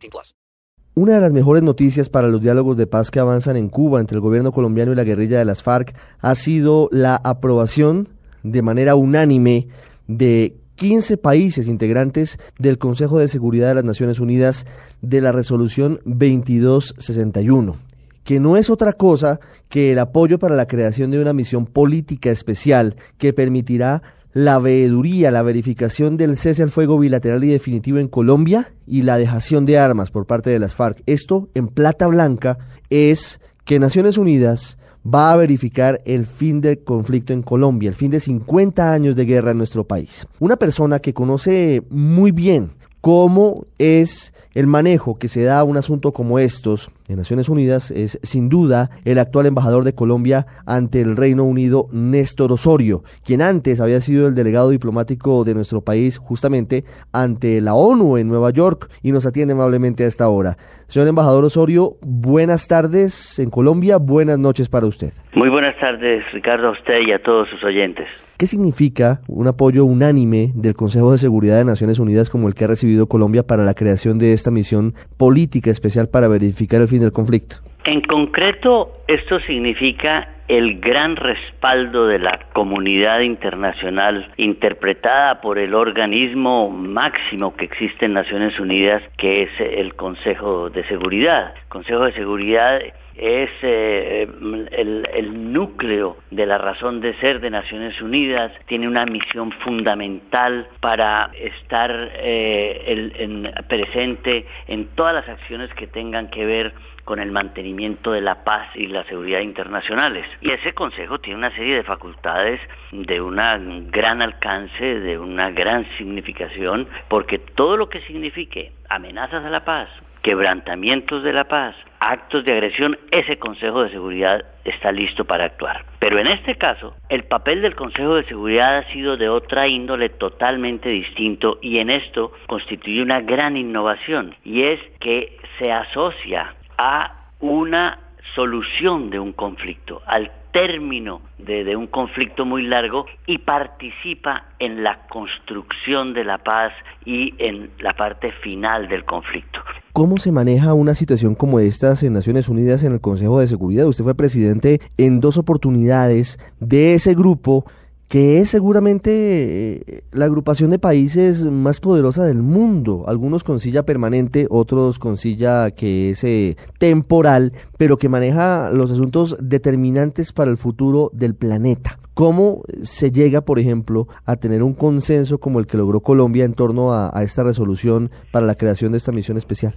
18 plus. Una de las mejores noticias para los diálogos de paz que avanzan en Cuba entre el gobierno colombiano y la guerrilla de las FARC ha sido la aprobación de manera unánime de 15 países integrantes del Consejo de Seguridad de las Naciones Unidas de la resolución 2261 que no es otra cosa que el apoyo para la creación de una misión política especial que permitirá la veeduría, la verificación del cese al fuego bilateral y definitivo en Colombia y la dejación de armas por parte de las FARC. Esto en plata blanca es que Naciones Unidas va a verificar el fin del conflicto en Colombia, el fin de 50 años de guerra en nuestro país. Una persona que conoce muy bien cómo es el manejo que se da a un asunto como estos en Naciones Unidas es sin duda el actual embajador de Colombia ante el Reino Unido, Néstor Osorio, quien antes había sido el delegado diplomático de nuestro país justamente ante la ONU en Nueva York y nos atiende amablemente a esta hora. Señor embajador Osorio, buenas tardes en Colombia, buenas noches para usted. Muy buenas tardes, Ricardo, a usted y a todos sus oyentes. ¿Qué significa un apoyo unánime del Consejo de Seguridad de Naciones Unidas como el que ha recibido Colombia para la creación de esta misión política especial para verificar el fin del conflicto? En concreto, esto significa el gran respaldo de la comunidad internacional interpretada por el organismo máximo que existe en Naciones Unidas, que es el Consejo de Seguridad. El Consejo de Seguridad es eh, el, núcleo de la razón de ser de Naciones Unidas, tiene una misión fundamental para estar eh, presente en todas las acciones que tengan que ver con el mantenimiento de la paz y la seguridad internacionales. Y ese Consejo tiene una serie de facultades de un gran alcance, de una gran significación, porque todo lo que signifique amenazas a la paz, quebrantamientos de la paz, actos de agresión, ese Consejo de Seguridad está listo para actuar. Pero en este caso, el papel del Consejo de Seguridad ha sido de otra índole totalmente distinto y en esto constituye una gran innovación y es que se asocia a una solución de un conflicto, al término de, un conflicto muy largo y participa en la construcción de la paz y en la parte final del conflicto. ¿Cómo se maneja una situación como esta en Naciones Unidas en el Consejo de Seguridad? Usted fue presidente en dos oportunidades de ese grupo que es seguramente eh, la agrupación de países más poderosa del mundo, algunos con silla permanente, otros con silla que es eh, temporal, pero que maneja los asuntos determinantes para el futuro del planeta. ¿Cómo se llega, por ejemplo, a tener un consenso como el que logró Colombia en torno a, esta resolución para la creación de esta misión especial?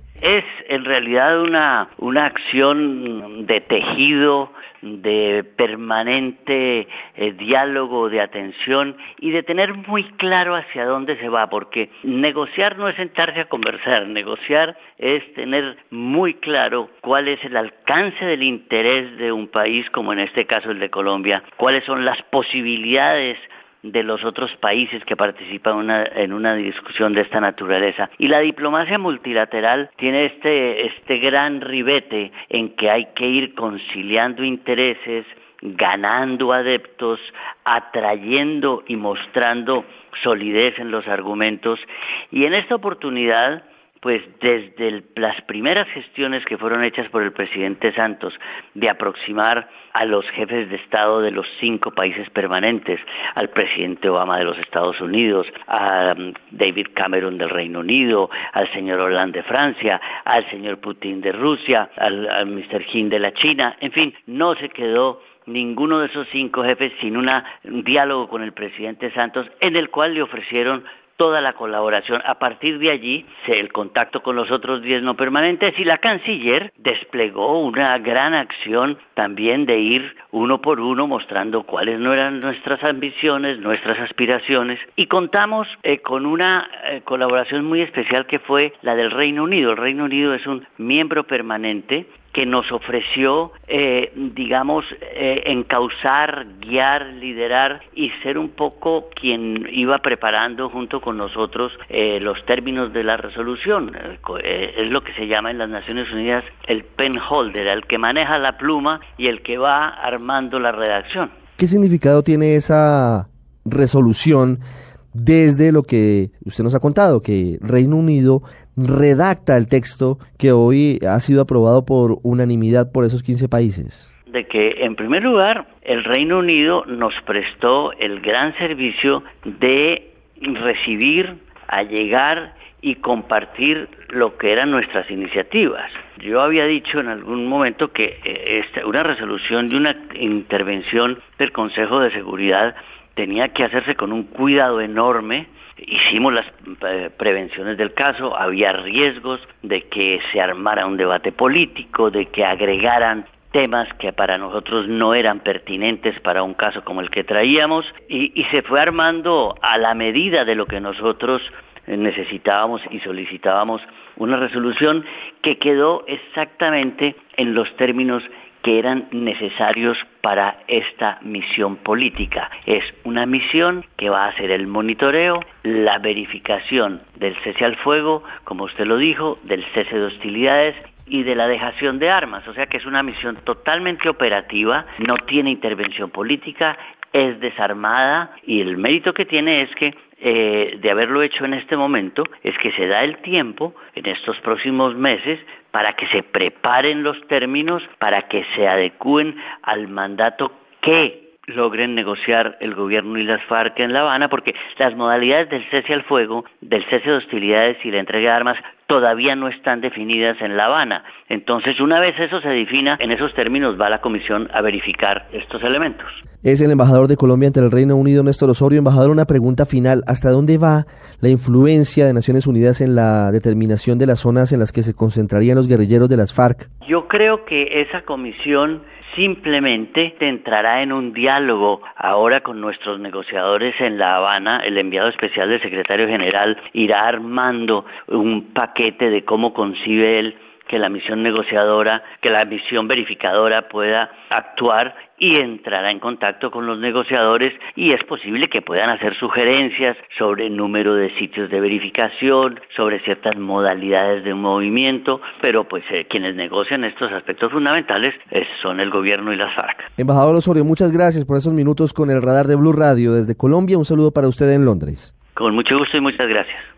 Realidad una, una acción de tejido de permanente eh, diálogo, de atención y de tener muy claro hacia dónde se va, porque negociar no es sentarse a conversar, negociar es tener muy claro cuál es el alcance del interés de un país, como en este caso el de Colombia, cuáles son las posibilidades de los otros países que participan en una discusión de esta naturaleza. Y la diplomacia multilateral tiene este, este gran ribete en que hay que ir conciliando intereses, ganando adeptos, atrayendo y mostrando solidez en los argumentos. Y en esta oportunidad, pues desde las primeras gestiones que fueron hechas por el presidente Santos de aproximar a los jefes de Estado de los cinco países permanentes, al presidente Obama de los Estados Unidos, a um, David Cameron del Reino Unido, al señor Hollande de Francia, al señor Putin de Rusia, al, Mr. Hin de la China, en fin, no se quedó ninguno de esos cinco jefes sin un diálogo con el presidente Santos en el cual le ofrecieron toda la colaboración. A partir de allí, el contacto con los otros 10 no permanentes y la canciller desplegó una gran acción también de ir uno por uno mostrando cuáles no eran nuestras ambiciones, nuestras aspiraciones y contamos eh, con una eh, colaboración muy especial que fue la del Reino Unido. El Reino Unido es un miembro permanente que nos ofreció, eh, digamos, eh, encauzar, guiar, liderar y ser un poco quien iba preparando junto con nosotros eh, los términos de la resolución. es lo que se llama en las Naciones Unidas el pen holder, el que maneja la pluma y el que va armando la redacción. ¿Qué significado tiene esa resolución desde lo que usted nos ha contado, que Reino Unido redacta el texto que hoy ha sido aprobado por unanimidad por esos 15 países? De que, en primer lugar, el Reino Unido nos prestó el gran servicio de recibir, allegar y compartir lo que eran nuestras iniciativas. Yo había dicho en algún momento que eh, una resolución de una intervención del Consejo de Seguridad tenía que hacerse con un cuidado enorme. Hicimos las eh, prevenciones del caso, había riesgos de que se armara un debate político, de que agregaran temas que para nosotros no eran pertinentes para un caso como el que traíamos y, y se fue armando a la medida de lo que nosotros necesitábamos y solicitábamos una resolución que quedó exactamente en los términos que eran necesarios para esta misión política. Es una misión que va a hacer el monitoreo, la verificación del cese al fuego, como usted lo dijo, del cese de hostilidades y de la dejación de armas. O sea que es una misión totalmente operativa, no tiene intervención política, es desarmada y el mérito que tiene es que eh, de haberlo hecho en este momento es que se da el tiempo en estos próximos meses para que se preparen los términos, para que se adecúen al mandato que logren negociar el gobierno y las FARC en La Habana, porque las modalidades del cese al fuego, del cese de hostilidades y la entrega de armas todavía no están definidas en La Habana. Entonces, una vez eso se defina, en esos términos va la Comisión a verificar estos elementos. Es el embajador de Colombia ante el Reino Unido, Néstor Osorio. Embajador, una pregunta final. ¿Hasta dónde va la influencia de Naciones Unidas en la determinación de las zonas en las que se concentrarían los guerrilleros de las FARC? Yo creo que esa comisión simplemente entrará en un diálogo ahora con nuestros negociadores en La Habana. El enviado especial del secretario general irá armando un paquete de cómo concibe él que la misión negociadora, que la misión verificadora pueda actuar y entrará en contacto con los negociadores y es posible que puedan hacer sugerencias sobre el número de sitios de verificación, sobre ciertas modalidades de movimiento, pero pues eh, quienes negocian estos aspectos fundamentales son el gobierno y las FARC. Embajador Osorio, muchas gracias por esos minutos con el radar de Blue Radio desde Colombia. Un saludo para usted en Londres. Con mucho gusto y muchas gracias.